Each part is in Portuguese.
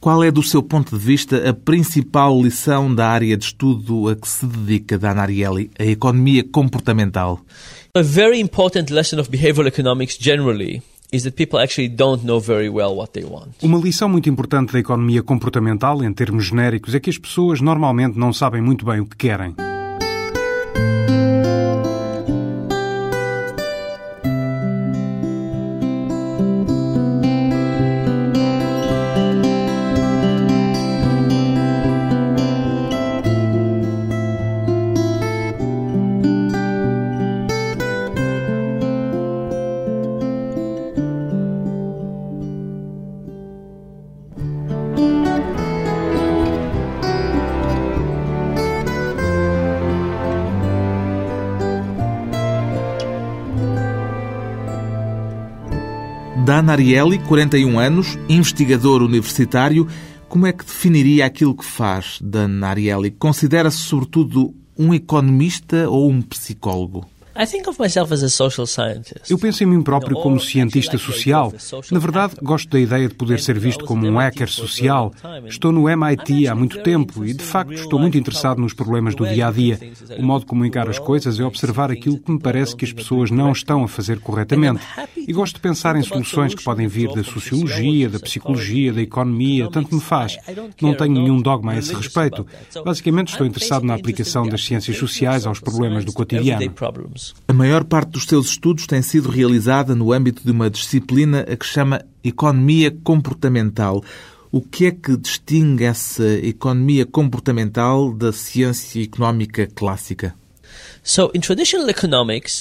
Qual é, do seu ponto de vista, a principal lição da área de estudo a que se dedica Dana Ariely, a economia comportamental? A very important lesson of behavioral economics generally uma lição muito importante da economia comportamental, em termos genéricos, é que as pessoas normalmente não sabem muito bem o que querem. Ariely, 41 anos, investigador universitário. Como é que definiria aquilo que faz, Dan Ariely? Considera-se, sobretudo, um economista ou um psicólogo? Eu penso em mim próprio como cientista social. Na verdade, gosto da ideia de poder ser visto como um hacker social. Estou no MIT há muito tempo e, de facto, estou muito interessado nos problemas do dia a dia. O modo como encaro as coisas é observar aquilo que me parece que as pessoas não estão a fazer corretamente. E gosto de pensar em soluções que podem vir da sociologia, da psicologia, da economia, tanto me faz. Não tenho nenhum dogma a esse respeito. Basicamente, estou interessado na aplicação das ciências sociais aos problemas do cotidiano. A maior parte dos seus estudos tem sido realizada no âmbito de uma disciplina a que chama economia comportamental. O que é que distingue essa economia comportamental da ciência económica clássica?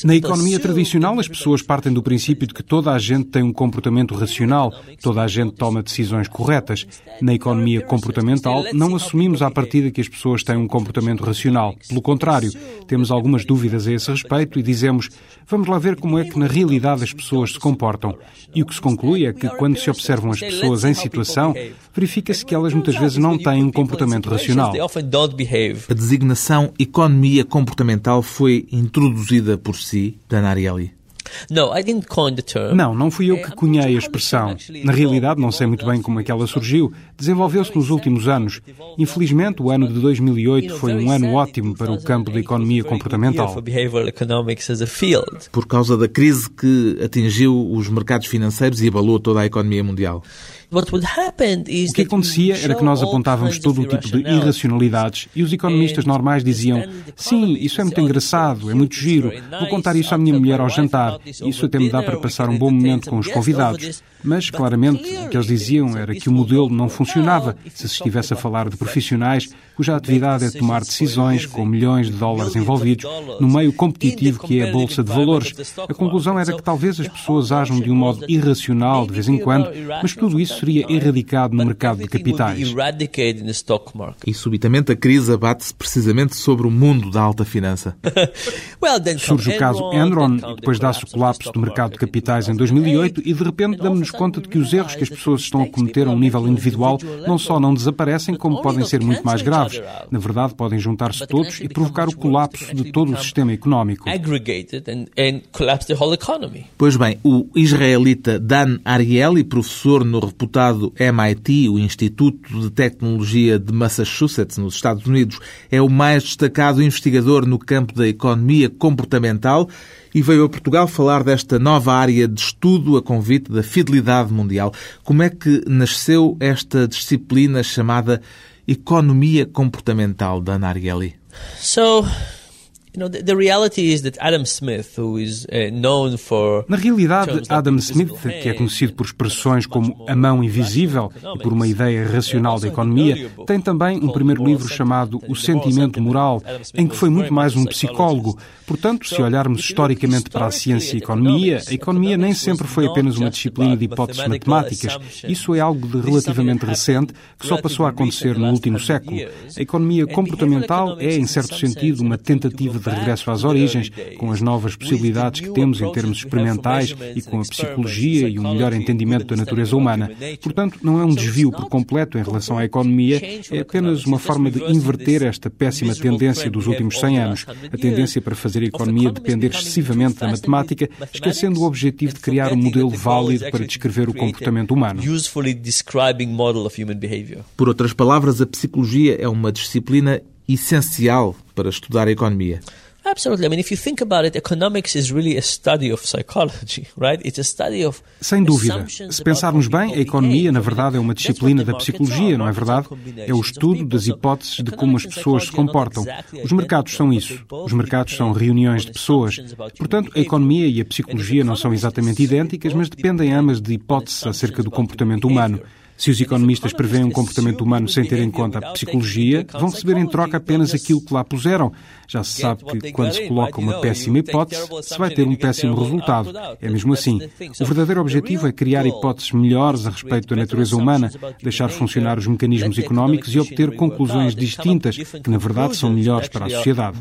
Na economia tradicional, as pessoas partem do princípio de que toda a gente tem um comportamento racional, toda a gente toma decisões corretas. Na economia comportamental, não assumimos à partida que as pessoas têm um comportamento racional. Pelo contrário, temos algumas dúvidas a esse respeito e dizemos: vamos lá ver como é que na realidade as pessoas se comportam. E o que se conclui é que, quando se observam as pessoas em situação, verifica-se que elas muitas vezes não têm um comportamento racional. A designação economia comportamental foi introduzida por si, Dan Ariely? Não, não fui eu que cunhei a expressão. Na realidade, não sei muito bem como é que ela surgiu. Desenvolveu-se nos últimos anos. Infelizmente, o ano de 2008 foi um ano ótimo para o campo da economia comportamental. Por causa da crise que atingiu os mercados financeiros e abalou toda a economia mundial. O que acontecia era que nós apontávamos todo o tipo de irracionalidades e os economistas normais diziam: Sim, isso é muito engraçado, é muito giro, vou contar isso à minha mulher ao jantar, isso até me dá para passar um bom momento com os convidados. Mas, claramente, o que eles diziam era que o modelo não funcionava se se estivesse a falar de profissionais cuja atividade é tomar decisões com milhões de dólares envolvidos no meio competitivo que é a Bolsa de Valores. A conclusão era que talvez as pessoas ajam de um modo irracional de vez em quando, mas tudo isso seria erradicado no mercado de capitais. E subitamente a crise abate-se precisamente sobre o mundo da alta finança. Surge o caso Enron e depois dá-se o colapso do mercado de capitais em 2008 e de repente damos-nos conta de que os erros que as pessoas estão a cometer a um nível individual não só não desaparecem, como podem ser muito mais graves graves. Na verdade, podem juntar-se todos e provocar o colapso de todo o sistema económico. Pois bem, o israelita Dan Ariely, professor no reputado MIT, o Instituto de Tecnologia de Massachusetts, nos Estados Unidos, é o mais destacado investigador no campo da economia comportamental e veio a Portugal falar desta nova área de estudo a convite da fidelidade mundial. Como é que nasceu esta disciplina chamada economia comportamental da Narieli? So, na realidade, Adam Smith, que é conhecido por expressões como a mão invisível e por uma ideia racional da economia, tem também um primeiro livro chamado O Sentimento Moral, em que foi muito mais um psicólogo. Portanto, se olharmos historicamente para a ciência e a economia, a economia nem sempre foi apenas uma disciplina de hipóteses matemáticas. Isso é algo de relativamente recente que só passou a acontecer no último século. A economia comportamental é, em certo sentido, uma tentativa de regresso às origens, com as novas possibilidades que temos em termos experimentais e com a psicologia e um melhor entendimento da natureza humana. Portanto, não é um desvio por completo em relação à economia, é apenas uma forma de inverter esta péssima tendência dos últimos 100 anos, a tendência para fazer a economia depender excessivamente da matemática, esquecendo o objetivo de criar um modelo válido para descrever o comportamento humano. Por outras palavras, a psicologia é uma disciplina essencial para estudar a economia. Absolutely. I mean, if you think about it, economics is really a study of psychology, right? It's a study of Sem dúvida. Se pensarmos bem, a economia, na verdade, é uma disciplina da psicologia, não é verdade? É o estudo das hipóteses de como as pessoas se comportam. Os mercados são isso. Os mercados são reuniões de pessoas. Portanto, a economia e a psicologia não são exatamente idênticas, mas dependem ambas de hipóteses acerca do comportamento humano. Se os economistas preveem um comportamento humano sem ter em conta a psicologia, vão receber em troca apenas aquilo que lá puseram. Já se sabe que quando se coloca uma péssima hipótese, se vai ter um péssimo resultado. É mesmo assim. O verdadeiro objetivo é criar hipóteses melhores a respeito da natureza humana, deixar funcionar os mecanismos económicos e obter conclusões distintas, que na verdade são melhores para a sociedade.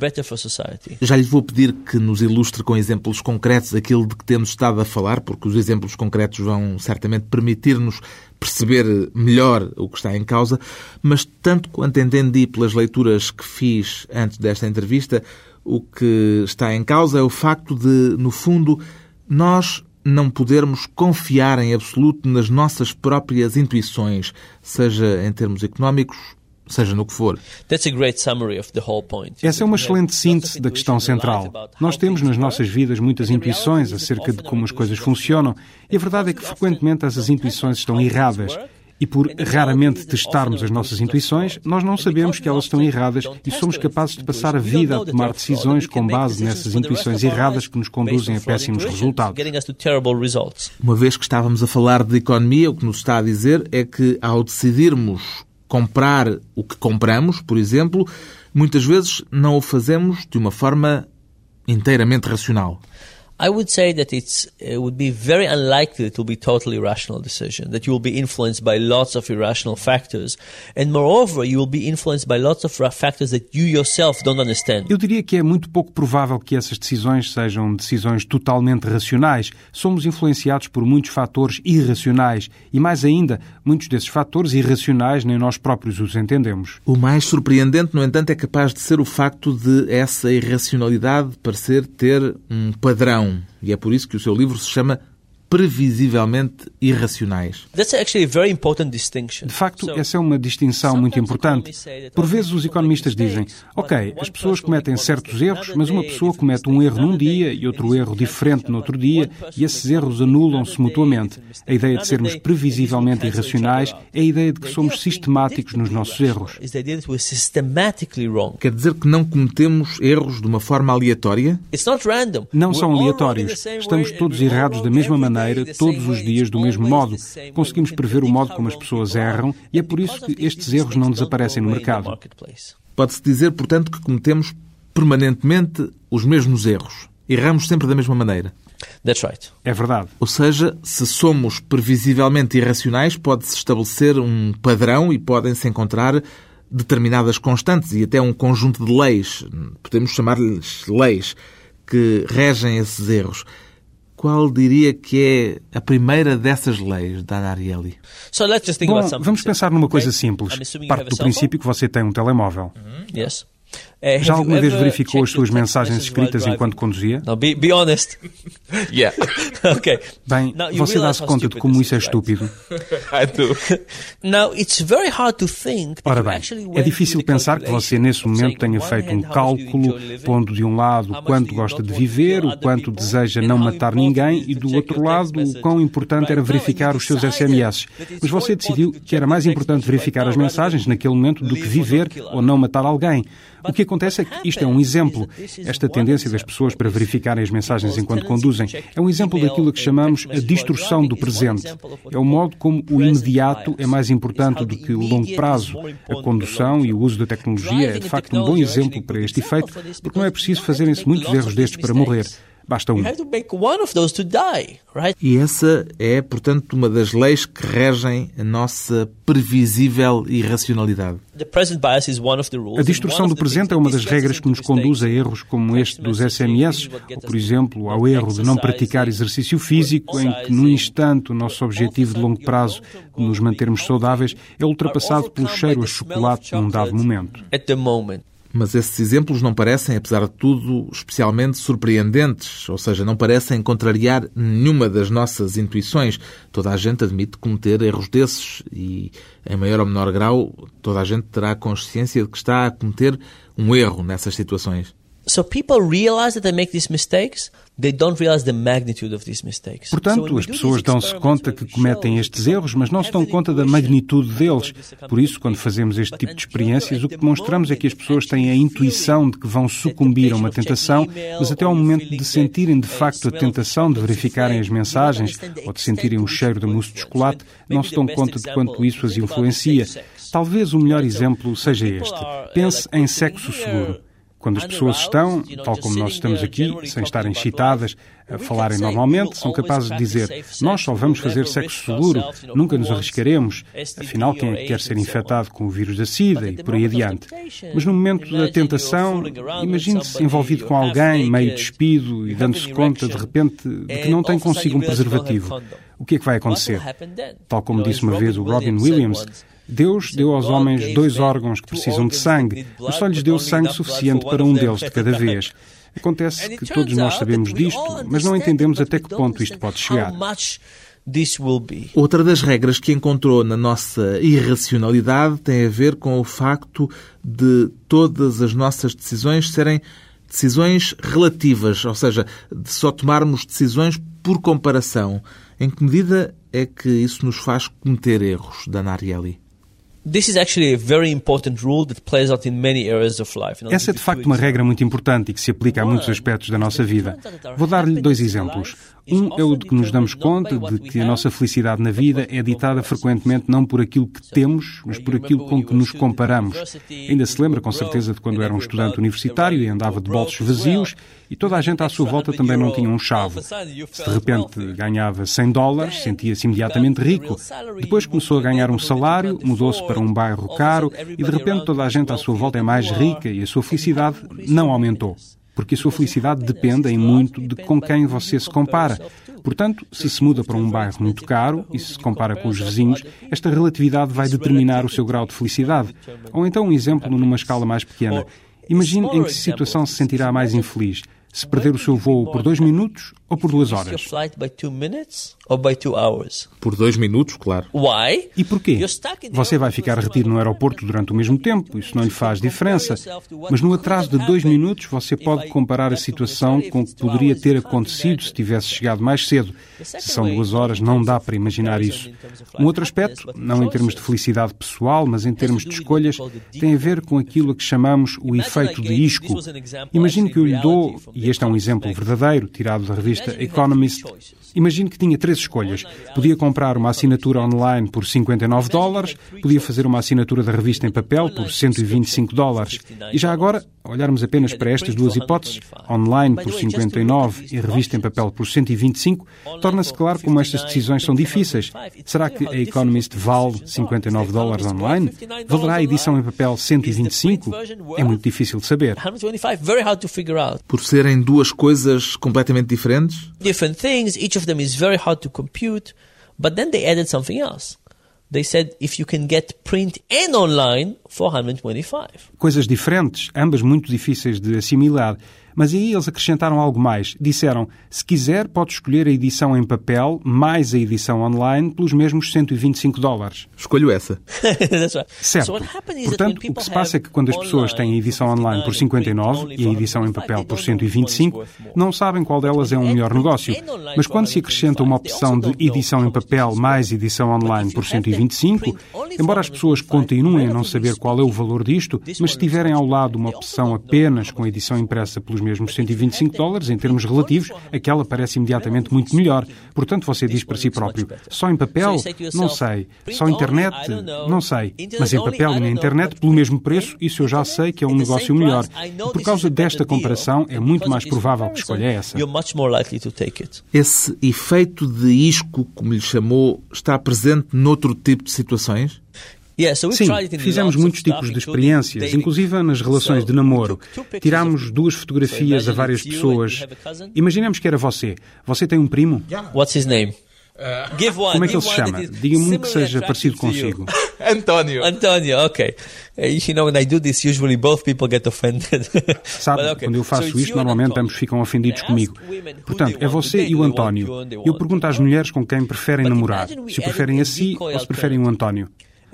Já lhe vou pedir que nos ilustre com exemplos concretos aquilo de que temos estado a falar, porque os exemplos concretos vão certamente permitir-nos perceber melhor o que está em causa, mas tanto quanto entendi pelas leituras que fiz antes desta entrevista, o que está em causa é o facto de, no fundo, nós não podermos confiar em absoluto nas nossas próprias intuições, seja em termos económicos seja no que for. Essa é uma excelente síntese da questão central. Nós temos nas nossas vidas muitas intuições acerca de como as coisas funcionam e a verdade é que frequentemente essas intuições estão erradas. E por raramente testarmos as nossas intuições, nós não sabemos que elas estão erradas e somos capazes de passar a vida a tomar decisões com base nessas intuições erradas que nos conduzem a péssimos resultados. Uma vez que estávamos a falar de economia, o que nos está a dizer é que ao decidirmos comprar o que compramos, por exemplo, muitas vezes não o fazemos de uma forma inteiramente racional. I would say that it's, it would be very unlikely it will be totally rational decision, that you will be influenced by lots of irrational factors. And moreover, you will be influenced by lots of factors that you yourself don't understand. Eu diria que é muito pouco provável que essas decisões sejam decisões totalmente racionais. Somos influenciados por muitos fatores irracionais e, mais ainda, muitos desses fatores irracionais nem nós próprios os entendemos. O mais surpreendente, no entanto, é capaz de ser o facto de essa irracionalidade parecer ter um padrão e é por isso que o seu livro se chama previsivelmente irracionais. De facto, essa é uma distinção muito importante. Por vezes os economistas dizem, ok, as pessoas cometem certos erros, mas uma pessoa comete um erro num dia e outro erro diferente no outro dia, e esses erros anulam-se mutuamente. A ideia de sermos previsivelmente irracionais é a ideia de que somos sistemáticos nos nossos erros. Quer dizer que não cometemos erros de uma forma aleatória? Não são aleatórios. Estamos todos errados da mesma maneira maneira, todos os dias, do mesmo modo. Conseguimos prever o modo como as pessoas erram e é por isso que estes erros não desaparecem no mercado. Pode-se dizer, portanto, que cometemos permanentemente os mesmos erros. Erramos sempre da mesma maneira. That's right. É verdade. Ou seja, se somos previsivelmente irracionais, pode-se estabelecer um padrão e podem-se encontrar determinadas constantes e até um conjunto de leis, podemos chamar-lhes leis, que regem esses erros. Qual diria que é a primeira dessas leis da Ariely? Bom, vamos pensar numa coisa simples. Parte do princípio que você tem um telemóvel. Yes. Uh, Já alguma vez verificou as suas mensagens escritas enquanto conduzia? Be, be honest. yeah. okay. Bem, Now, você dá-se conta de como isso é estúpido? I do. Now, it's very hard to think Ora bem, é difícil pensar que você nesse momento tenha feito um cálculo pondo de um lado o quanto gosta de viver, o quanto deseja não matar ninguém e do outro lado o quão importante era verificar os seus SMS. Mas você decidiu que era mais importante verificar as mensagens naquele momento do que viver ou não matar alguém. O que acontece é que isto é um exemplo. Esta tendência das pessoas para verificarem as mensagens enquanto conduzem é um exemplo daquilo que chamamos a distorção do presente. É o modo como o imediato é mais importante do que o longo prazo. A condução e o uso da tecnologia é de facto um bom exemplo para este efeito, porque não é preciso fazerem-se muitos erros destes para morrer. Basta um. E essa é, portanto, uma das leis que regem a nossa previsível irracionalidade. A distorção do presente é uma das regras que nos conduz a erros como este dos SMS, ou, por exemplo, ao erro de não praticar exercício físico, em que, num instante, o nosso objetivo de longo prazo de nos mantermos saudáveis é ultrapassado pelo cheiro a chocolate num dado momento. Mas esses exemplos não parecem, apesar de tudo, especialmente surpreendentes, ou seja, não parecem contrariar nenhuma das nossas intuições. Toda a gente admite cometer erros desses e, em maior ou menor grau, toda a gente terá consciência de que está a cometer um erro nessas situações. So people realize that they make these mistakes, they don't realize the magnitude of these mistakes. Portanto, as pessoas dão-se conta que cometem estes erros, mas não se dão conta da magnitude deles. Por isso, quando fazemos este tipo de experiências, o que demonstramos é que as pessoas têm a intuição de que vão sucumbir a uma tentação, mas até ao momento de sentirem de facto a tentação de verificarem as mensagens ou de sentirem o cheiro da mousse de chocolate, não se dão conta de quanto isso as influencia. Talvez o melhor exemplo seja este. Pense em sexo seguro. Quando as pessoas estão, tal como nós estamos aqui, sem estarem excitadas, a falarem normalmente, são capazes de dizer: Nós só vamos fazer sexo seguro, nunca nos arriscaremos. Afinal, quem é que quer ser infectado com o vírus da SIDA e por aí adiante? Mas no momento da tentação, imagine-se envolvido com alguém, meio despido e dando-se conta, de repente, de que não tem consigo um preservativo. O que é que vai acontecer? Tal como disse uma vez o Robin Williams, Deus deu aos homens dois órgãos que precisam de sangue, mas só lhes deu sangue suficiente para um deles de cada vez. Acontece que todos nós sabemos disto, mas não entendemos até que ponto isto pode chegar. Outra das regras que encontrou na nossa irracionalidade tem a ver com o facto de todas as nossas decisões serem decisões relativas, ou seja, de só tomarmos decisões por comparação. Em que medida é que isso nos faz cometer erros, Dana Ariely? Essa é de facto uma regra muito importante e que se aplica a muitos aspectos da nossa vida. Vou dar-lhe dois exemplos. Um é o de que nos damos conta de que a nossa felicidade na vida é ditada frequentemente não por aquilo que temos, mas por aquilo com que nos comparamos. Ainda se lembra com certeza de quando era um estudante universitário e andava de bolsos vazios e toda a gente à sua volta também não tinha um chave. Se de repente ganhava 100 dólares, sentia-se imediatamente rico. Depois começou a ganhar um salário, mudou-se para um bairro caro e de repente toda a gente à sua volta é mais rica e a sua felicidade não aumentou porque a sua felicidade depende em muito de com quem você se compara. Portanto, se se muda para um bairro muito caro e se se compara com os vizinhos, esta relatividade vai determinar o seu grau de felicidade. Ou então um exemplo numa escala mais pequena. Imagine em que situação se sentirá mais infeliz se perder o seu voo por dois minutos ou por duas horas. Por dois minutos, claro. E porquê? Você vai ficar retido no aeroporto durante o mesmo tempo, isso não lhe faz diferença. Mas no atraso de dois minutos você pode comparar a situação com o que poderia ter acontecido se tivesse chegado mais cedo. Se são duas horas, não dá para imaginar isso. Um outro aspecto, não em termos de felicidade pessoal, mas em termos de escolhas, tem a ver com aquilo a que chamamos o efeito de isco. Imagine que eu lhe dou, e este é um exemplo verdadeiro, tirado da revista Economist, Imagine que tinha três escolhas. Podia comprar uma assinatura online por 59 dólares, podia fazer uma assinatura da revista em papel por 125 dólares. E já agora, olharmos apenas para estas duas hipóteses, online por 59 e revista em papel por 125, torna-se claro como estas decisões são difíceis. Será que a Economist vale 59 dólares online? Valerá a edição em papel 125? É muito difícil de saber. Por serem duas coisas completamente diferentes? Different things, each of them is very hard to compute, but then they added something else. They said if you can get print and online, 425. Coisas diferentes, ambas muito difíceis de assimilar. Mas aí eles acrescentaram algo mais. Disseram: se quiser, pode escolher a edição em papel mais a edição online pelos mesmos 125 dólares. Escolho essa. certo. Portanto, o que se passa é que quando as pessoas têm a edição online por 59 e a edição em papel por 125, não sabem qual delas é um melhor negócio. Mas quando se acrescenta uma opção de edição em papel mais edição online por 125, embora as pessoas continuem a não saber qual é o valor disto, mas se tiverem ao lado uma opção apenas com edição impressa pelos mesmos 125 dólares, em termos relativos, aquela parece imediatamente muito melhor. Portanto, você diz para si próprio: só em papel? Não sei. Só internet? Não sei. Mas em papel e na internet, pelo mesmo preço, isso eu já sei que é um negócio melhor. E por causa desta comparação, é muito mais provável que escolha essa. Esse efeito de isco, como lhe chamou, está presente noutro tipo de situações? Sim, fizemos muitos tipos de experiências, inclusive nas relações de namoro. Tirámos duas fotografias a várias pessoas. Imaginemos que era você. Você tem um primo? What's his name? Como é que ele se chama? Diga-me um que seja parecido consigo. António. António, ok. You know, when I do this, usually both people get offended. Sabe, okay. quando eu faço so isto, normalmente ambos ficam ofendidos comigo. Portanto, é você e o António. Eu pergunto às mulheres com quem preferem namorar, se o preferem a si ou se preferem o António.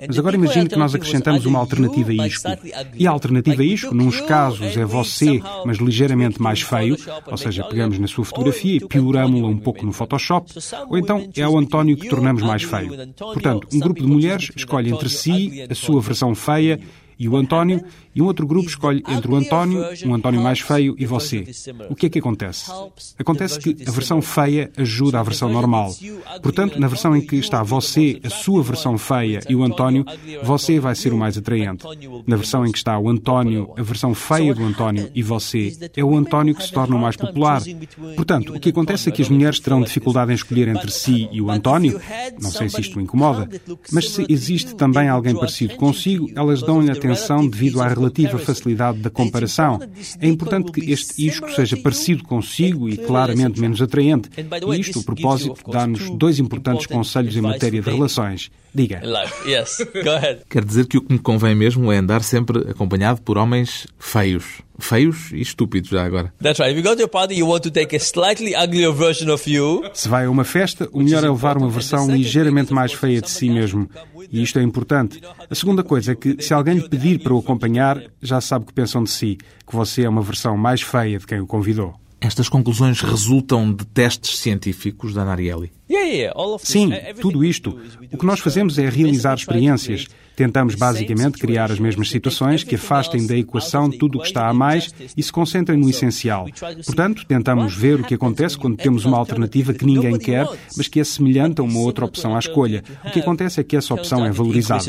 Mas agora imagine que nós acrescentamos uma alternativa a isto. E a alternativa a isto, nos casos, é você, mas ligeiramente mais feio, ou seja, pegamos na sua fotografia e pioramos-la um pouco no Photoshop, ou então é o António que tornamos mais feio. Portanto, um grupo de mulheres escolhe entre si a sua versão feia e o António, e um outro grupo escolhe entre o António, um António mais feio e você. O que é que acontece? Acontece que a versão feia ajuda a versão normal. Portanto, na versão em que está você, a sua versão feia e o António, você vai ser o mais atraente. Na versão em que está o António, a versão feia do António e você, é o António que se torna o mais popular. Portanto, o que acontece é que as mulheres terão dificuldade em escolher entre si e o António. Não sei se isto o incomoda, mas se existe também alguém parecido consigo, elas dão-lhe atenção devido à relativa facilidade da comparação. É importante que este isco seja parecido consigo e claramente menos atraente. E isto, a propósito, dá-nos dois importantes conselhos em matéria de relações. Diga. Quer dizer que o que me convém mesmo é andar sempre acompanhado por homens feios. Feios e estúpidos já agora. That's right. If you go to a party, you want to take a slightly uglier version of you. Se vai a uma festa, o melhor é levar uma versão ligeiramente mais feia de si mesmo. E isto é importante. A segunda coisa é que, se alguém lhe pedir para o acompanhar, já sabe o que pensam de si, que você é uma versão mais feia de quem o convidou. Estas conclusões resultam de testes científicos da Narielli? Sim, tudo isto. O que nós fazemos é realizar experiências. Tentamos basicamente criar as mesmas situações que afastem da equação tudo o que está a mais e se concentrem no essencial. Portanto, tentamos ver o que acontece quando temos uma alternativa que ninguém quer, mas que é semelhante a uma outra opção à escolha. O que acontece é que essa opção é valorizada.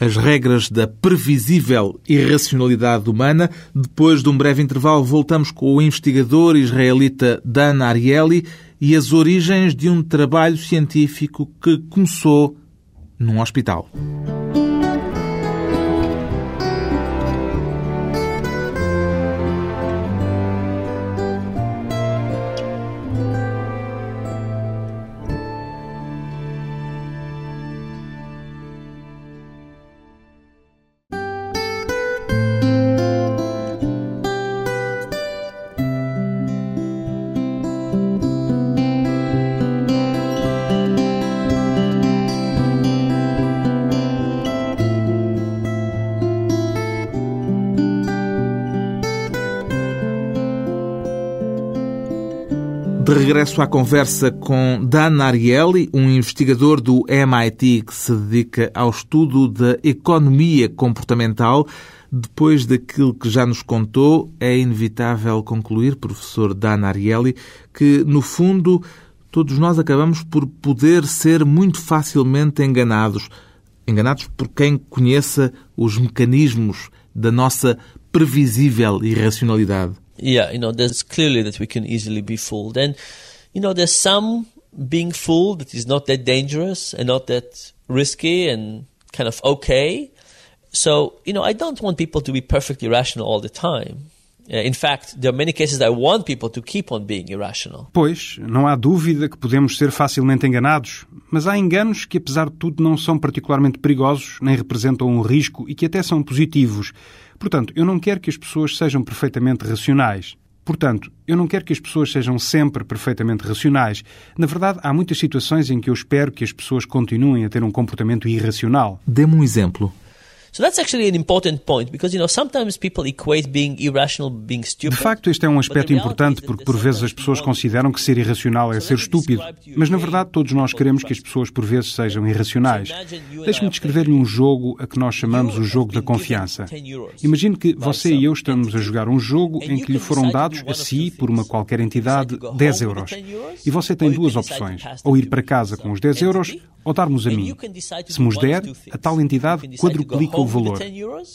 As regras da previsível irracionalidade humana. Depois de um breve intervalo, voltamos com o investigador israelita Dan Ariely e as origens de um trabalho científico que começou num hospital. De regresso à conversa com Dan Ariely, um investigador do MIT que se dedica ao estudo da economia comportamental. Depois daquilo que já nos contou, é inevitável concluir, professor Dan Ariely, que, no fundo, todos nós acabamos por poder ser muito facilmente enganados. Enganados por quem conheça os mecanismos da nossa previsível irracionalidade. Yeah, you know, there's clearly that we can easily be fooled. And, you know, there's some being fooled that is not that dangerous and not that risky and kind of okay. So, you know, I don't want people to be perfectly rational all the time. Uh, in fact, there are many cases I want people to keep on being irrational. Pois, não há dúvida que podemos ser facilmente enganados, mas há enganos que, apesar de tudo, não são particularmente perigosos, nem representam um risco e que até são positivos. Portanto, eu não quero que as pessoas sejam perfeitamente racionais. Portanto, eu não quero que as pessoas sejam sempre perfeitamente racionais. Na verdade, há muitas situações em que eu espero que as pessoas continuem a ter um comportamento irracional. Dê-me um exemplo. De facto, este é um aspecto importante porque por vezes as pessoas consideram que ser irracional é ser estúpido, mas na verdade todos nós queremos que as pessoas por vezes sejam irracionais. Deixe-me descrever-lhe um jogo a que nós chamamos o jogo da confiança. Imagine que você e eu estamos a jogar um jogo em que lhe foram dados a si, por uma qualquer entidade, 10 euros. E você tem duas opções: ou ir para casa com os 10 euros ou dar-nos a mim. Se nos der, a tal entidade quadruplica o valor.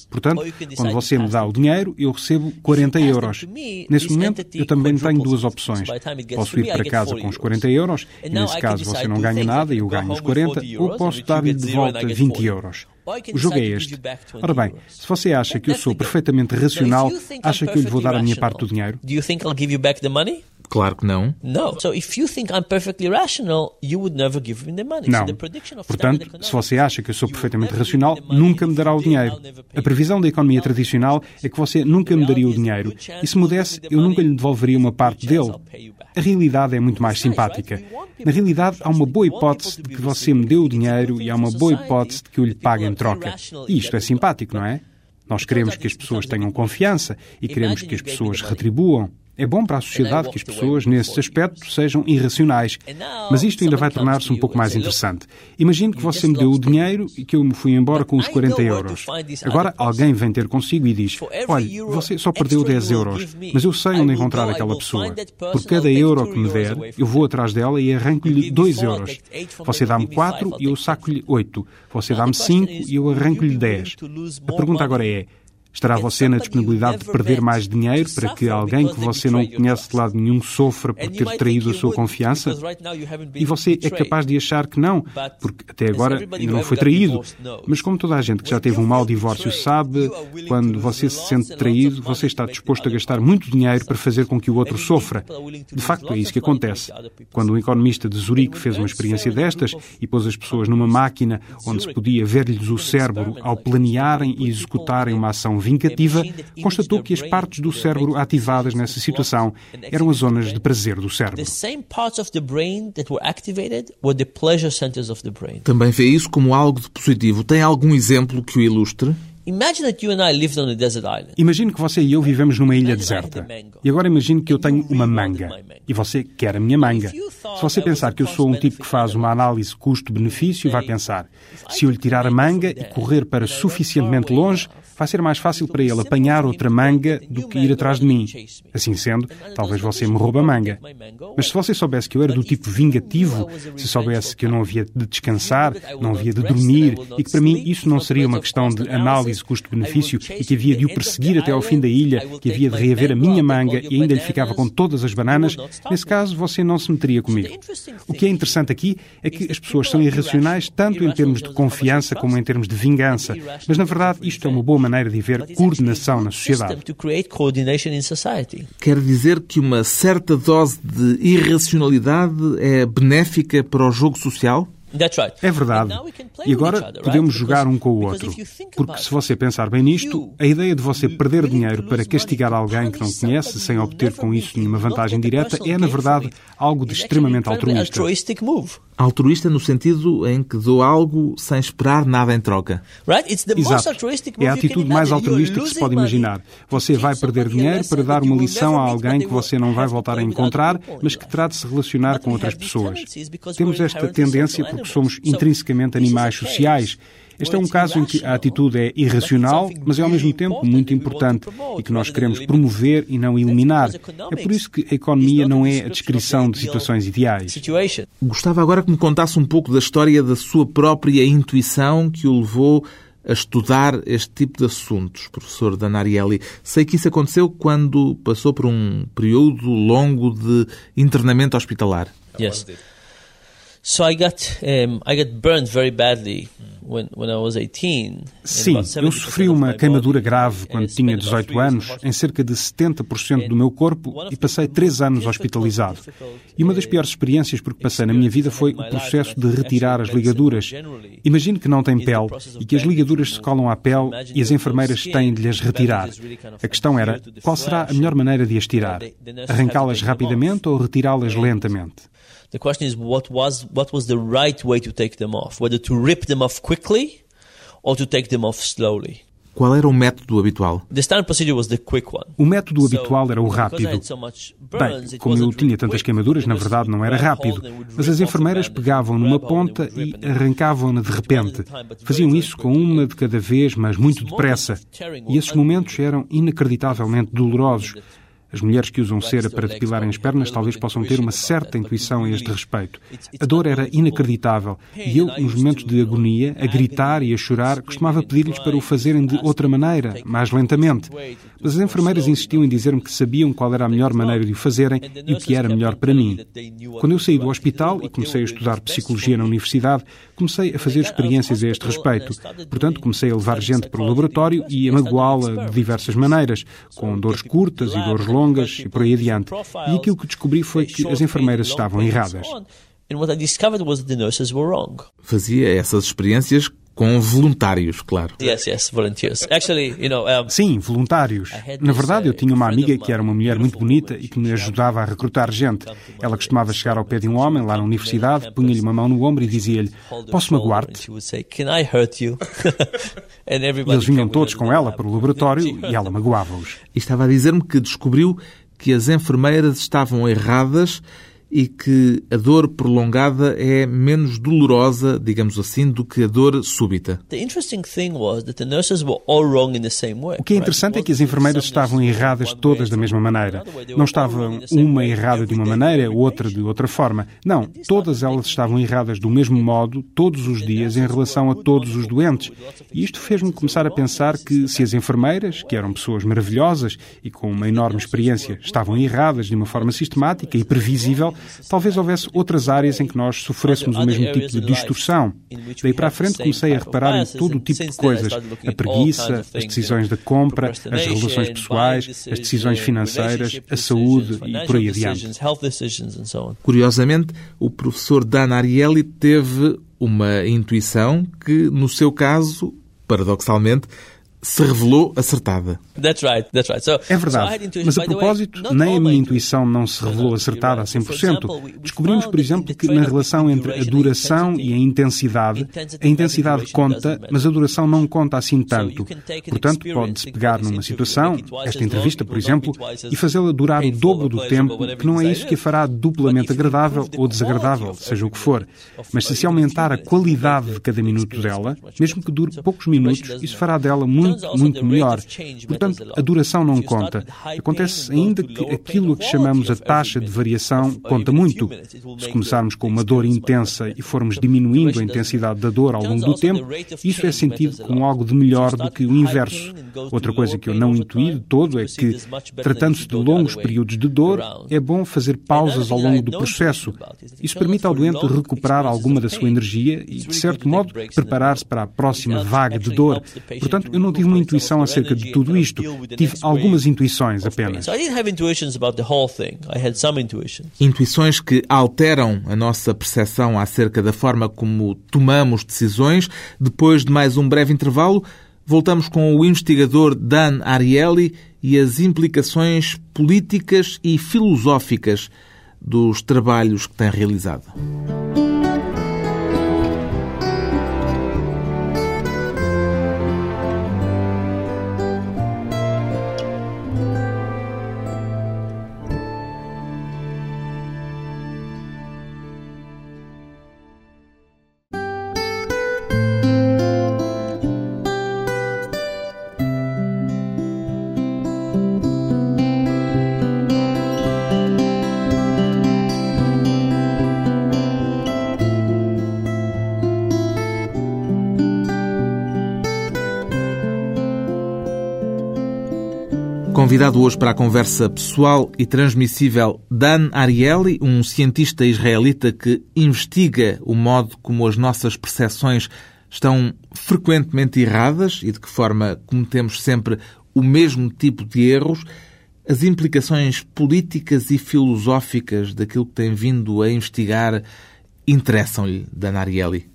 Portanto, quando você me dá o dinheiro, eu recebo 40 euros. Nesse momento, eu também tenho duas opções. Posso ir para casa com os 40 euros, e nesse caso você não ganha nada e eu ganho os 40, ou posso dar-lhe de volta 20 euros. O jogo é este. Ora bem, se você acha que eu sou perfeitamente racional, acha que eu lhe vou dar a minha parte do dinheiro? Claro que não. Não. Portanto, se você acha que eu sou perfeitamente racional, nunca me dará o dinheiro. A previsão da economia tradicional é que você nunca me daria o dinheiro. E se me desse, eu nunca lhe devolveria uma parte dele. A realidade é muito mais simpática. Na realidade, há uma boa hipótese de que você me dê o dinheiro e há uma boa hipótese de que eu lhe pague em troca. E isto é simpático, não é? Nós queremos que as pessoas tenham confiança e queremos que as pessoas retribuam. É bom para a sociedade que as pessoas, nesse aspecto, sejam irracionais. Mas isto ainda vai tornar-se um pouco mais interessante. Imagine que você me deu o dinheiro e que eu me fui embora com os 40 euros. Agora alguém vem ter consigo e diz: Olha, você só perdeu 10 euros, mas eu sei onde encontrar aquela pessoa. Por cada euro que me der, eu vou atrás dela e arranco-lhe 2 euros. Você dá-me 4 e eu saco-lhe 8. Você dá-me 5 e eu arranco-lhe 10. A pergunta agora é: Estará você na disponibilidade de perder mais dinheiro para que alguém que você não conhece de lado nenhum sofra por ter traído a sua confiança? E você é capaz de achar que não, porque até agora ainda não foi traído. Mas como toda a gente que já teve um mau divórcio sabe, quando você se sente traído, você está disposto a gastar muito dinheiro para fazer com que o outro sofra. De facto, é isso que acontece. Quando um economista de Zurique fez uma experiência destas e pôs as pessoas numa máquina onde se podia ver-lhes o cérebro ao planearem e executarem uma ação vingativa, constatou que as partes do cérebro ativadas nessa situação eram as zonas de prazer do cérebro. Também vê isso como algo de positivo. Tem algum exemplo que o ilustre? Imagine que você e eu vivemos numa ilha deserta. E agora imagine que eu tenho uma manga. E você quer a minha manga. Se você pensar que eu sou um tipo que faz uma análise custo-benefício, vai pensar: se eu lhe tirar a manga e correr para suficientemente longe, vai ser mais fácil para ele apanhar outra manga do que ir atrás de mim. Assim sendo, talvez você me roube a manga. Mas se você soubesse que eu era do tipo vingativo, se soubesse que eu não havia de descansar, não havia de dormir e que para mim isso não seria uma questão de análise custo-benefício e que havia de o perseguir até ao fim da ilha, que havia de reaver a minha manga e ainda lhe ficava com todas as bananas, nesse caso você não se meteria comigo. O que é interessante aqui é que as pessoas são irracionais tanto em termos de confiança como em termos de vingança, mas na verdade isto é uma boa maneira maneira de haver coordenação na sociedade. Quer dizer que uma certa dose de irracionalidade é benéfica para o jogo social? É verdade. E agora podemos jogar um com o outro. Porque se você pensar bem nisto, a ideia de você perder dinheiro para castigar alguém que não conhece, sem obter com isso nenhuma vantagem direta, é, na verdade, algo de extremamente altruísta. Altruísta no sentido em que dou algo sem esperar nada em troca. Exato. É a atitude mais altruísta que se pode imaginar. Você vai perder dinheiro para dar uma lição a alguém que você não vai voltar a encontrar, mas que terá de se relacionar com outras pessoas. Temos esta tendência porque somos intrinsecamente animais sociais. Este é um caso em que a atitude é irracional, mas é ao mesmo tempo muito importante e que nós queremos promover e não eliminar. É por isso que a economia não é a descrição de situações ideais. Gostava agora que me contasse um pouco da história da sua própria intuição que o levou a estudar este tipo de assuntos, professor Danarielli. Sei que isso aconteceu quando passou por um período longo de internamento hospitalar. Yes. So I got um, I got burned very badly when, when I was 18. Sim, eu sofri uma queimadura grave quando tinha 18 anos, em cerca de 70% do meu corpo e passei 3 anos hospitalizado. E uma das piores experiências por que passei na minha vida foi o processo de retirar as ligaduras. Imagine que não tem pele e que as ligaduras se colam à pele e as enfermeiras têm de lhes retirar. A questão era, qual será a melhor maneira de as tirar? Arrancá-las rapidamente ou retirá-las lentamente? The question is what was what was the right way to take them off? Whether to rip them off quickly or to take them off slowly. Qual era o método habitual? O método habitual era o rápido. Bem, como eu tinha tantas queimaduras, na verdade não era rápido, mas as enfermeiras pegavam numa ponta e arrancavam-na de repente. Faziam isso com uma de cada vez, mas muito depressa. E esses momentos eram inacreditavelmente dolorosos. As mulheres que usam cera para depilarem as pernas talvez possam ter uma certa intuição a este respeito. A dor era inacreditável e eu, nos momentos de agonia, a gritar e a chorar, costumava pedir-lhes para o fazerem de outra maneira, mais lentamente. Mas as enfermeiras insistiam em dizer-me que sabiam qual era a melhor maneira de o fazerem e o que era melhor para mim. Quando eu saí do hospital e comecei a estudar psicologia na universidade, comecei a fazer experiências a este respeito. Portanto, comecei a levar gente para o laboratório e a magoá-la de diversas maneiras, com dores curtas e dores longas longas e por aí adiante. E aquilo que descobri foi que as enfermeiras estavam erradas. Fazia essas experiências com voluntários, claro. Yes, yes, volunteers. Actually, you know, um, Sim, voluntários. Na verdade, eu tinha uma amiga que era uma mulher muito bonita e que me ajudava a recrutar gente. Ela costumava chegar ao pé de um homem lá na universidade, punha-lhe uma mão no ombro e dizia-lhe: Posso magoar-te? Eles vinham todos com ela para o laboratório e ela magoava-os. E estava a dizer-me que descobriu que as enfermeiras estavam erradas e que a dor prolongada é menos dolorosa, digamos assim, do que a dor súbita. O que é interessante é que as enfermeiras estavam erradas todas da mesma maneira. Não estavam uma errada de uma maneira, outra de outra forma. Não, todas elas estavam erradas do mesmo modo, todos os dias, em relação a todos os doentes. E isto fez-me começar a pensar que se as enfermeiras, que eram pessoas maravilhosas e com uma enorme experiência, estavam erradas de uma forma sistemática e previsível, talvez houvesse outras áreas em que nós sofrêssemos o mesmo tipo de distorção. Daí para a frente comecei a reparar em todo o tipo de coisas: a preguiça, as decisões da compra, as relações pessoais, as decisões financeiras, a saúde e por aí adiante. Curiosamente, o professor Dan Ariely teve uma intuição que, no seu caso, paradoxalmente, se revelou acertada. É verdade. Mas a propósito, nem a minha intuição não se revelou acertada a 100%. Descobrimos, por exemplo, que na relação entre a duração e a intensidade, a intensidade conta, mas a duração não conta assim tanto. Portanto, pode-se pegar numa situação, esta entrevista, por exemplo, e fazê-la durar o dobro do tempo, que não é isso que a fará duplamente agradável ou desagradável, seja o que for. Mas se se aumentar a qualidade de cada minuto dela, mesmo que dure poucos minutos, isso fará dela muito muito, muito melhor. Portanto, a duração não conta. Acontece ainda que aquilo que chamamos a taxa de variação conta muito. Se começarmos com uma dor intensa e formos diminuindo a intensidade da dor ao longo do tempo, isso é sentido como algo de melhor do que o inverso. Outra coisa que eu não intuí de todo é que, tratando-se de longos períodos de dor, é bom fazer pausas ao longo do processo. Isso permite ao doente recuperar alguma da sua energia e, de certo modo, preparar-se para a próxima vaga de dor. Portanto, eu não tive uma intuição acerca de tudo isto. Tive algumas intuições apenas. Intuições que alteram a nossa percepção acerca da forma como tomamos decisões. Depois de mais um breve intervalo, voltamos com o investigador Dan Ariely e as implicações políticas e filosóficas dos trabalhos que tem realizado. Convidado hoje para a conversa pessoal e transmissível Dan Ariely, um cientista israelita que investiga o modo como as nossas percepções estão frequentemente erradas e de que forma cometemos sempre o mesmo tipo de erros, as implicações políticas e filosóficas daquilo que tem vindo a investigar interessam-lhe, Dan Ariely?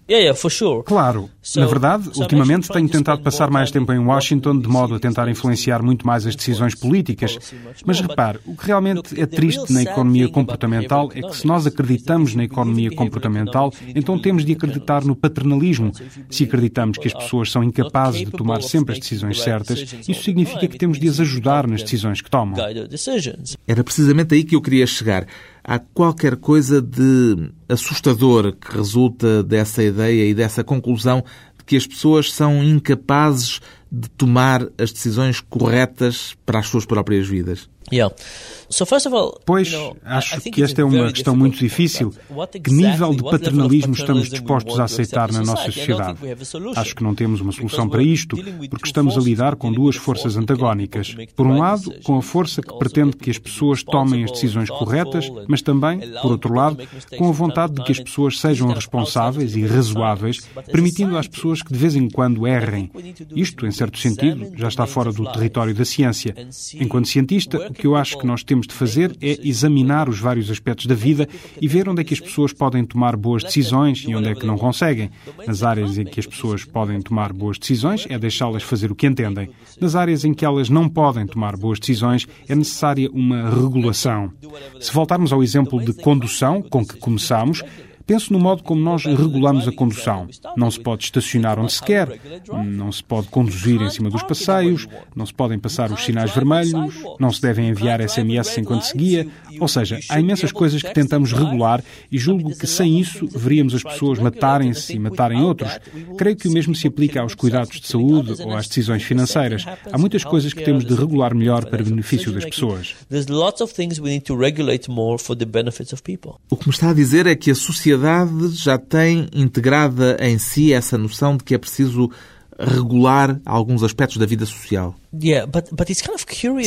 Claro. Na verdade, ultimamente tenho tentado passar mais tempo em Washington de modo a tentar influenciar muito mais as decisões políticas. Mas repare, o que realmente é triste na economia comportamental é que se nós acreditamos na economia comportamental, então temos de acreditar no paternalismo. Se acreditamos que as pessoas são incapazes de tomar sempre as decisões certas, isso significa que temos de as ajudar nas decisões que tomam. Era precisamente aí que eu queria chegar. Há qualquer coisa de assustador que resulta dessa ideia e dessa conclusão de que as pessoas são incapazes de tomar as decisões corretas para as suas próprias vidas. Pois, acho que esta é uma questão muito difícil. Que nível de paternalismo estamos dispostos a aceitar na nossa sociedade? Acho que não temos uma solução para isto, porque estamos a lidar com duas forças antagónicas. Por um lado, com a força que pretende que as pessoas tomem as decisões corretas, mas também, por outro lado, com a vontade de que as pessoas sejam responsáveis e razoáveis, permitindo às pessoas que de vez em quando errem. Isto, em certo sentido, já está fora do território da ciência. Enquanto cientista, que eu acho que nós temos de fazer é examinar os vários aspectos da vida e ver onde é que as pessoas podem tomar boas decisões e onde é que não conseguem. Nas áreas em que as pessoas podem tomar boas decisões, é deixá-las fazer o que entendem. Nas áreas em que elas não podem tomar boas decisões, é necessária uma regulação. Se voltarmos ao exemplo de condução com que começamos, Penso no modo como nós regulamos a condução. Não se pode estacionar onde se quer, não se pode conduzir em cima dos passeios, não se podem passar os sinais vermelhos, não se devem enviar SMS enquanto se guia. Ou seja, há imensas coisas que tentamos regular e julgo que sem isso veríamos as pessoas matarem-se e matarem outros. Creio que o mesmo se aplica aos cuidados de saúde ou às decisões financeiras. Há muitas coisas que temos de regular melhor para benefício das pessoas. O que me está a dizer é que a sociedade sociedade já tem integrada em si essa noção de que é preciso regular alguns aspectos da vida social.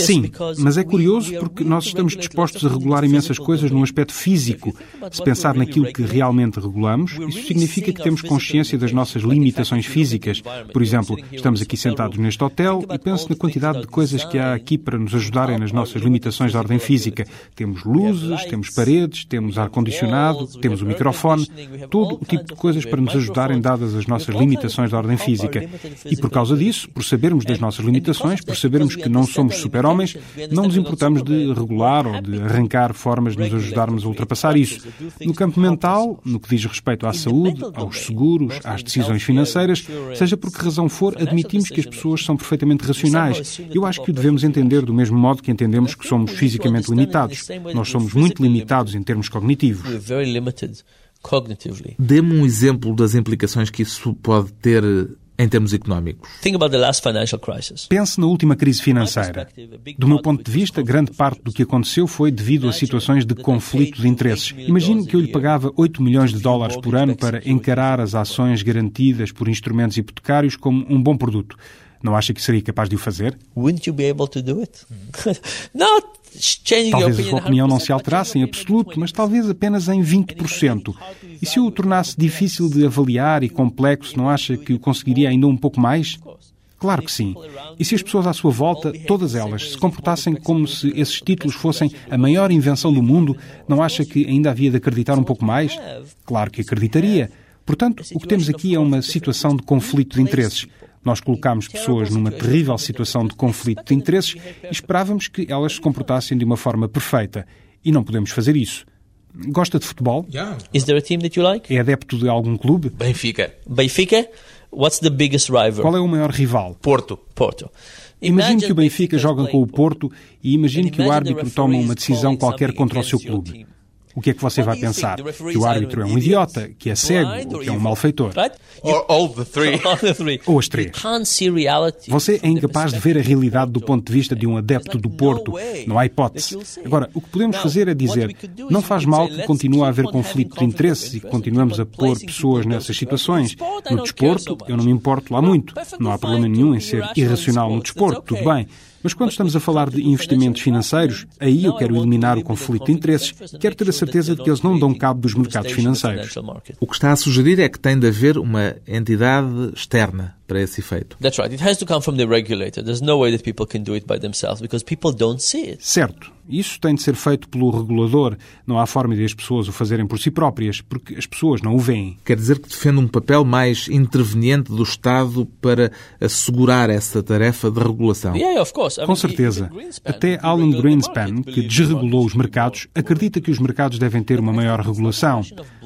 Sim, mas é curioso porque nós estamos dispostos a regular imensas coisas num aspecto físico. Se pensar naquilo que realmente regulamos, isso significa que temos consciência das nossas limitações físicas. Por exemplo, estamos aqui sentados neste hotel e penso na quantidade de coisas que há aqui para nos ajudarem nas nossas limitações de ordem física. Temos luzes, temos paredes, temos ar-condicionado, temos o microfone, todo o tipo de coisas para nos ajudarem dadas as nossas limitações de ordem física. E por causa disso, por sabermos das nossas limitações, por sabermos que não somos super-homens, não nos importamos de regular ou de arrancar formas de nos ajudarmos a ultrapassar isso. No campo mental, no que diz respeito à saúde, aos seguros, às decisões financeiras, seja por que razão for, admitimos que as pessoas são perfeitamente racionais. Eu acho que o devemos entender do mesmo modo que entendemos que somos fisicamente limitados. Nós somos muito limitados em termos cognitivos. Dê-me um exemplo das implicações que isso pode ter em termos económicos. Pense na última crise financeira. Do meu ponto de vista, grande parte do que aconteceu foi devido a situações de conflito de interesses. Imagine que eu lhe pagava 8 milhões de dólares por ano para encarar as ações garantidas por instrumentos hipotecários como um bom produto. Não acha que seria capaz de o fazer? Wouldn't you be able to do it? Not Talvez a sua opinião não se alterasse em absoluto, mas talvez apenas em 20%. E se o tornasse difícil de avaliar e complexo, não acha que o conseguiria ainda um pouco mais? Claro que sim. E se as pessoas à sua volta, todas elas, se comportassem como se esses títulos fossem a maior invenção do mundo, não acha que ainda havia de acreditar um pouco mais? Claro que acreditaria. Portanto, o que temos aqui é uma situação de conflito de interesses. Nós colocámos pessoas numa terrível situação de conflito de interesses e esperávamos que elas se comportassem de uma forma perfeita. E não podemos fazer isso. Gosta de futebol? Is there a team that you like? É adepto de algum clube? Benfica. Benfica? What's the biggest rival? Qual é o maior rival? Porto. Porto. Imagine que o Benfica joga com o Porto e imagine que o árbitro toma uma decisão qualquer contra o seu clube. O que é que você vai pensar? Que o árbitro é um idiota, que é cego ou que é um malfeitor? Ou as três. Você é incapaz de ver a realidade do ponto de vista de um adepto do Porto. Não há hipótese. Agora, o que podemos fazer é dizer não faz mal que continue a haver conflito de interesses e que continuamos a pôr pessoas nessas situações. No desporto, eu não me importo lá muito. Não há problema nenhum em ser irracional no desporto, tudo bem. Mas quando estamos a falar de investimentos financeiros, aí eu quero eliminar o conflito de interesses, quero ter a certeza de que eles não dão cabo dos mercados financeiros. O que está a sugerir é que tem de haver uma entidade externa para esse efeito. That's right. It has to come from the regulator. There's no way that people can do it by themselves because people don't see it. Certo. Isso tem de ser feito pelo regulador. Não há forma de as pessoas o fazerem por si próprias, porque as pessoas não o veem. Quer dizer que defende um papel mais interveniente do Estado para assegurar essa tarefa de regulação. Yeah, of course. I Com certeza. Até Alan Greenspan, que desregulou os mercados, acredita que os mercados devem ter uma maior regulação.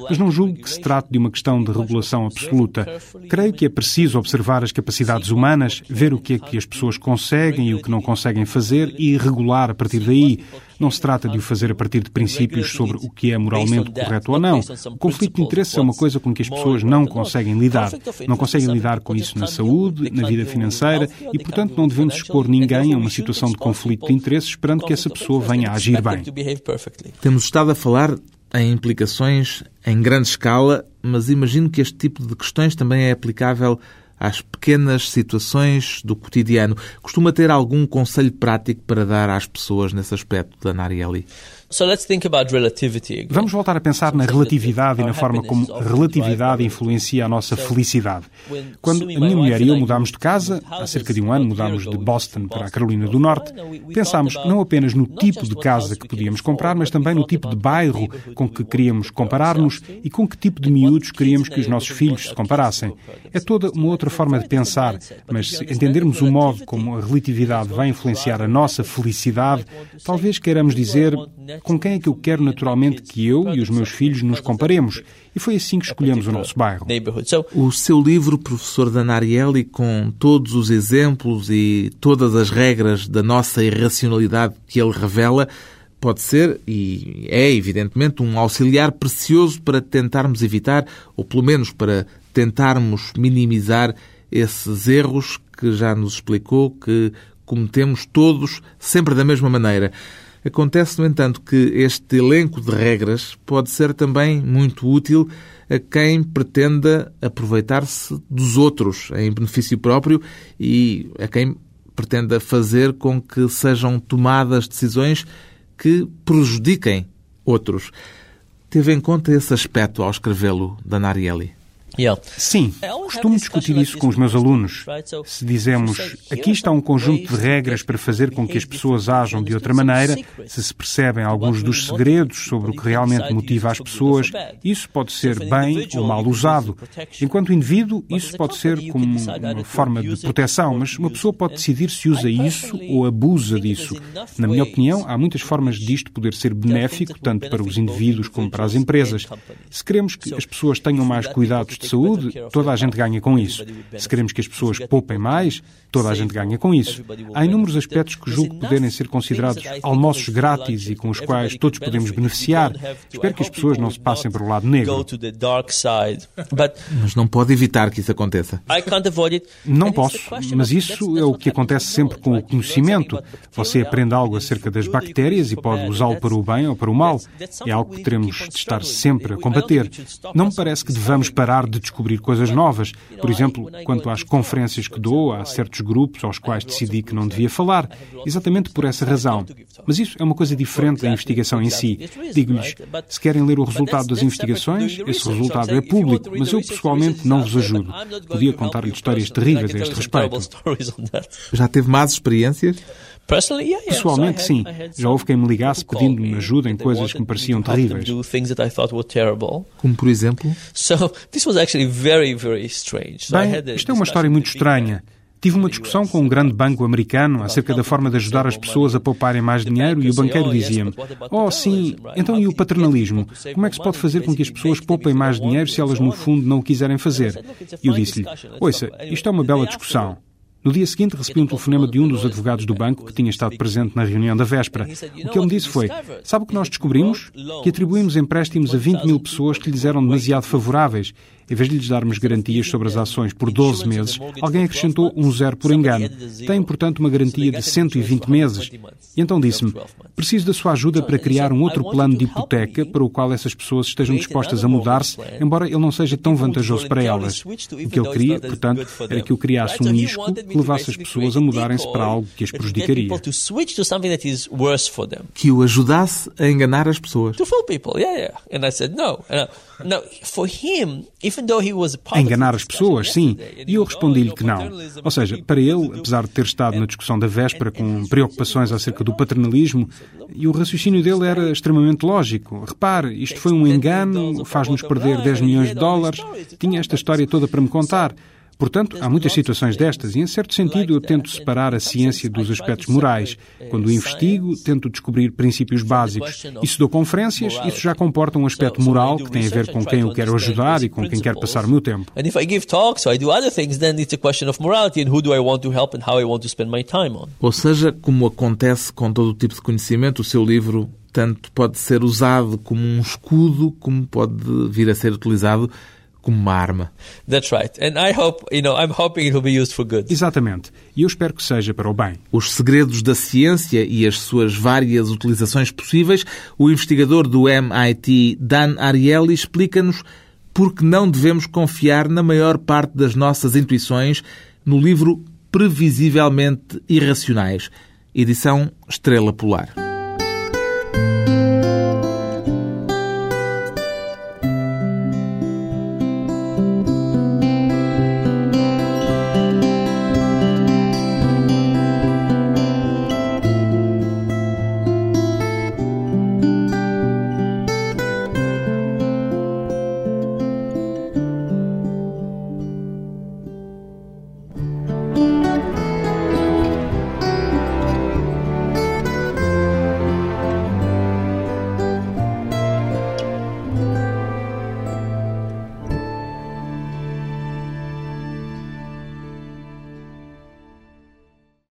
Mas não julgo que se trate de uma questão de regulação absoluta. Creio que é preciso observar as capacidades humanas, ver o que é que as pessoas conseguem e o que não conseguem fazer e regular a partir daí. Não se trata de o fazer a partir de princípios sobre o que é moralmente correto ou não. O conflito de interesse é uma coisa com que as pessoas não conseguem lidar. Não conseguem lidar com isso na saúde, na vida financeira e, portanto, não devemos expor ninguém a uma situação de conflito de interesse esperando que essa pessoa venha a agir bem. Temos estado a falar em implicações em grande escala, mas imagino que este tipo de questões também é aplicável às pequenas situações do cotidiano. Costuma ter algum conselho prático para dar às pessoas nesse aspecto, da Narieli? Vamos voltar a pensar na relatividade e na forma como a relatividade influencia a nossa felicidade. Quando a minha mulher e eu mudámos de casa, há cerca de um ano mudámos de Boston para a Carolina do Norte, pensámos não apenas no tipo de casa que podíamos comprar, mas também no tipo de bairro com que queríamos comparar-nos e com que tipo de miúdos queríamos que os nossos filhos se comparassem. É toda uma outra forma de pensar, mas se entendermos o modo como a relatividade vai influenciar a nossa felicidade, talvez queiramos dizer com quem é que eu quero naturalmente que eu e os meus filhos nos comparemos. E foi assim que escolhemos o nosso bairro. O seu livro, professor Danarielli, com todos os exemplos e todas as regras da nossa irracionalidade que ele revela, pode ser e é, evidentemente, um auxiliar precioso para tentarmos evitar, ou pelo menos para tentarmos minimizar esses erros que já nos explicou que cometemos todos sempre da mesma maneira. Acontece, no entanto, que este elenco de regras pode ser também muito útil a quem pretenda aproveitar-se dos outros em benefício próprio e a quem pretenda fazer com que sejam tomadas decisões que prejudiquem outros. Teve em conta esse aspecto ao escrevê-lo, Danarielli? Sim, costumo discutir isso com os meus alunos. Se dizemos, aqui está um conjunto de regras para fazer com que as pessoas ajam de outra maneira, se se percebem alguns dos segredos sobre o que realmente motiva as pessoas, isso pode ser bem ou mal usado. Enquanto indivíduo, isso pode ser como uma forma de proteção, mas uma pessoa pode decidir se usa isso ou abusa disso. Na minha opinião, há muitas formas disto poder ser benéfico, tanto para os indivíduos como para as empresas. Se queremos que as pessoas tenham mais cuidados de saúde, toda a gente ganha com isso. Se queremos que as pessoas poupem mais, toda a gente ganha com isso. Há inúmeros aspectos que julgo poderem ser considerados almoços grátis e com os quais todos podemos beneficiar. Espero que as pessoas não se passem para o lado negro. Mas não pode evitar que isso aconteça. Não posso, mas isso é o que acontece sempre com o conhecimento. Você aprende algo acerca das bactérias e pode usá-lo para o bem ou para o mal. É algo que teremos de estar sempre a combater. Não me parece que devamos parar de de descobrir coisas novas. Por exemplo, quanto às conferências que dou, há certos grupos aos quais decidi que não devia falar, exatamente por essa razão. Mas isso é uma coisa diferente da investigação em si. Digo-lhes, se querem ler o resultado das investigações, esse resultado é público, mas eu pessoalmente não vos ajudo. Podia contar-lhe histórias terríveis a este respeito. Já teve más experiências? Pessoalmente, sim. Já houve quem me ligasse pedindo-me ajuda em coisas que me pareciam terríveis. Como, por exemplo? Bem, isto é uma história muito estranha. Tive uma discussão com um grande banco americano acerca da forma de ajudar as pessoas a pouparem mais dinheiro e o banqueiro dizia-me: Oh, sim, então e o paternalismo? Como é que se pode fazer com que as pessoas poupem mais dinheiro se elas, no fundo, não o quiserem fazer? E eu disse-lhe: Ouça, isto é uma bela discussão. No dia seguinte, recebi um telefonema de um dos advogados do banco que tinha estado presente na reunião da véspera. O que ele me disse foi: Sabe o que nós descobrimos? Que atribuímos empréstimos a 20 mil pessoas que lhes eram demasiado favoráveis em vez de lhes darmos garantias sobre as ações por 12 meses, alguém acrescentou um zero por engano. Tem, portanto, uma garantia de 120 meses. E então disse-me: preciso da sua ajuda para criar um outro plano de hipoteca para o qual essas pessoas estejam dispostas a mudar-se, embora ele não seja tão vantajoso para elas. O que ele queria, portanto, era que eu criasse um isco que levasse as pessoas a mudarem-se para algo que as prejudicaria. Que o ajudasse a enganar as pessoas. To fool people, yeah, yeah. And I said no. No, for him, if A enganar as pessoas, sim. E eu respondi-lhe que não. Ou seja, para ele, apesar de ter estado na discussão da véspera com preocupações acerca do paternalismo, e o raciocínio dele era extremamente lógico. Repare, isto foi um engano, faz-nos perder 10 milhões de dólares. Tinha esta história toda para me contar. Portanto, há muitas situações destas e, em certo sentido, eu tento separar a ciência dos aspectos morais. Quando investigo, tento descobrir princípios básicos. E se dou conferências, isso já comporta um aspecto moral que tem a ver com quem eu quero ajudar e com quem quero passar o meu tempo. Ou seja, como acontece com todo o tipo de conhecimento, o seu livro tanto pode ser usado como um escudo, como pode vir a ser utilizado como uma arma. That's right. And I hope, you know, I'm hoping it will be used for good. Exatamente. E eu espero que seja para o bem. Os segredos da ciência e as suas várias utilizações possíveis, o investigador do MIT, Dan Ariely, explica-nos porque não devemos confiar na maior parte das nossas intuições no livro Previsivelmente Irracionais, edição Estrela Polar.